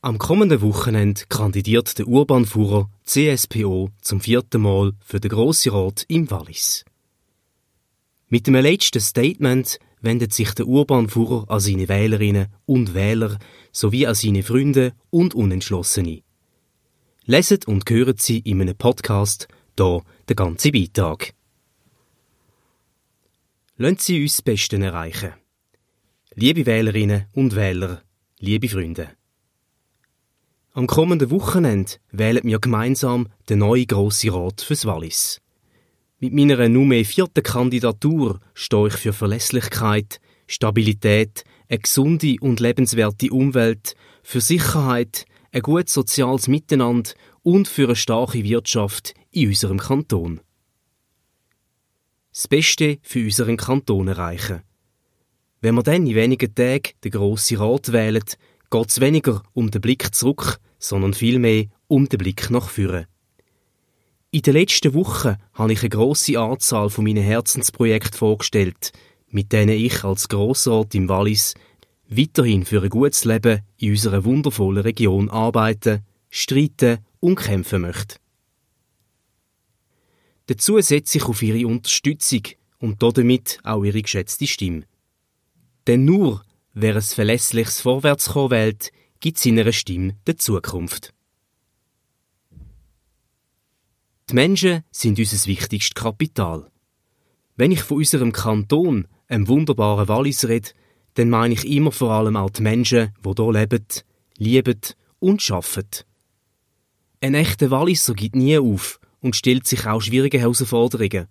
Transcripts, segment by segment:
Am kommenden Wochenende kandidiert der Urbanführer CSPO zum vierten Mal für den Grossen Rat im Wallis. Mit dem letzten Statement wendet sich der Urbanführer an seine Wählerinnen und Wähler sowie an seine Freunde und Unentschlossene. Leset und hören Sie in einem Podcast hier den ganzen Beitrag. Lassen Sie uns das Beste erreichen. Liebe Wählerinnen und Wähler, liebe Freunde. Am kommenden Wochenende wählen wir gemeinsam den neuen Grossen Rat fürs Wallis. Mit meiner nunmehr vierten Kandidatur stehe ich für Verlässlichkeit, Stabilität, eine gesunde und lebenswerte Umwelt, für Sicherheit, ein gutes soziales Miteinander und für eine starke Wirtschaft in unserem Kanton. Das Beste für unseren Kanton erreichen. Wenn wir dann in wenigen Tagen den Grossen Rat wählen, geht es weniger um den Blick zurück, sondern vielmehr um den Blick nach vorne. In den letzten Wochen habe ich eine grosse Anzahl von meinen Herzensprojekten vorgestellt, mit denen ich als Grossrat im Wallis weiterhin für ein gutes Leben in unserer wundervollen Region arbeiten, streiten und kämpfen möchte. Dazu setze ich auf Ihre Unterstützung und damit auch Ihre geschätzte Stimme. Denn nur wer ein verlässliches Vorwärtskommen wählt, gibt seiner Stimme der Zukunft. Die Menschen sind unser wichtigstes Kapital. Wenn ich von unserem Kanton, einem wunderbaren Wallis rede, dann meine ich immer vor allem auch die Menschen, die hier leben, lieben und arbeiten. Ein echter Walliser gibt nie auf und stellt sich auch schwierige Herausforderungen.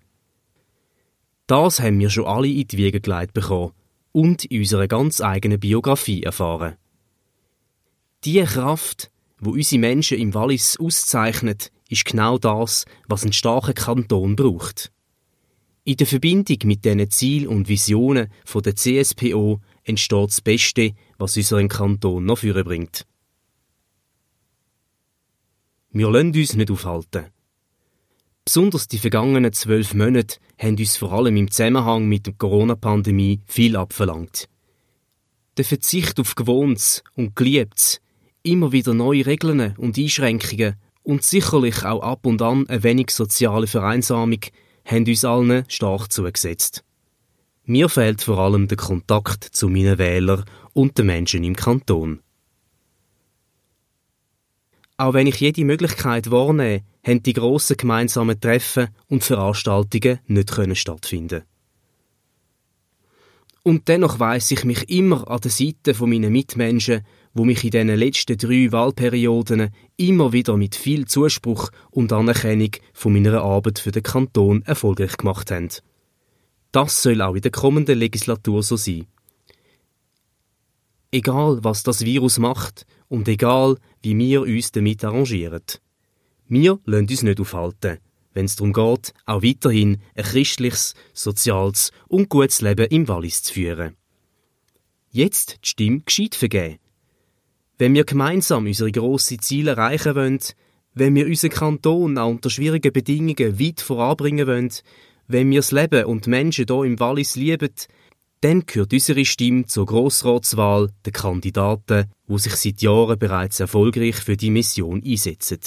Das haben wir schon alle in die Wiege gelegt bekommen und in unserer ganz eigenen Biografie erfahren. Die Kraft, wo unsere Menschen im Wallis auszeichnet, ist genau das, was ein starker Kanton braucht. In der Verbindung mit diesen Zielen und Visionen von der CSPO entsteht das Beste, was unseren Kanton noch bringt. Wir lassen uns nicht aufhalten. Besonders die vergangenen zwölf Monate haben uns vor allem im Zusammenhang mit der Corona-Pandemie viel abverlangt. Der Verzicht auf Gewohntes und Geliebtes, immer wieder neue Regeln und Einschränkungen und sicherlich auch ab und an eine wenig soziale Vereinsamung haben uns allen stark zugesetzt. Mir fehlt vor allem der Kontakt zu meinen Wählern und den Menschen im Kanton. Auch wenn ich jede Möglichkeit wahrnehme, haben die grossen gemeinsamen Treffen und Veranstaltungen nicht können stattfinden. Und dennoch weiss ich mich immer an der Seite von meinen Mitmenschen, wo mich in den letzten drei Wahlperioden immer wieder mit viel Zuspruch und Anerkennung von meiner Arbeit für den Kanton erfolgreich gemacht haben. Das soll auch in der kommenden Legislatur so sein. Egal, was das Virus macht und egal, wie wir uns damit arrangieren. Wir lassen uns nicht aufhalten, wenn es darum geht, auch weiterhin ein christliches, soziales und gutes Leben im Wallis zu führen. Jetzt die Stimme gescheit vergeben. Wenn wir gemeinsam unsere grossen Ziele erreichen wollen, wenn wir unseren Kanton auch unter schwierigen Bedingungen weit voranbringen wollen, wenn wir das Leben und die Menschen hier im Wallis lieben, dann gehört unsere Stimme zur Grossratswahl der Kandidaten, die sich seit Jahren bereits erfolgreich für die Mission einsetzen.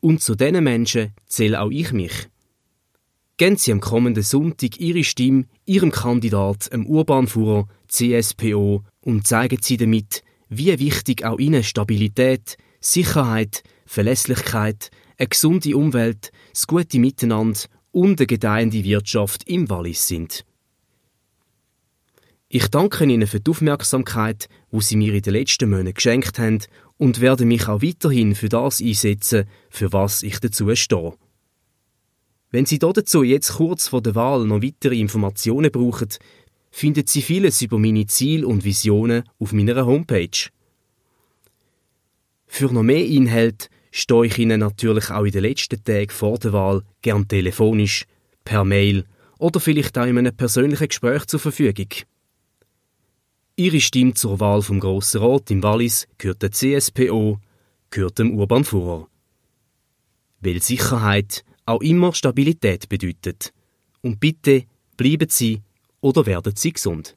Und zu diesen Menschen zähle auch ich mich. Geben Sie am kommenden Sonntag Ihre Stimme Ihrem Kandidat, dem Urbanführer CSPO, und zeigen Sie damit, wie wichtig auch Ihnen Stabilität, Sicherheit, Verlässlichkeit, eine gesunde Umwelt, das gute Miteinander und eine gedeihende Wirtschaft im Wallis sind. Ich danke Ihnen für die Aufmerksamkeit, wo Sie mir in den letzten Monaten geschenkt haben und werde mich auch weiterhin für das einsetzen, für was ich dazu stehe. Wenn Sie dazu jetzt kurz vor der Wahl noch weitere Informationen brauchen, finden Sie vieles über meine Ziele und Visionen auf meiner Homepage. Für noch mehr Inhalt stehe ich Ihnen natürlich auch in den letzten Tagen vor der Wahl gern telefonisch, per Mail oder vielleicht auch in einem persönlichen Gespräch zur Verfügung. Ihre Stimme zur Wahl vom Grossen Rat im Wallis gehört der CSPO, gehört dem Urban Führer. Weil Sicherheit auch immer Stabilität bedeutet. Und bitte bleiben Sie oder werden Sie gesund.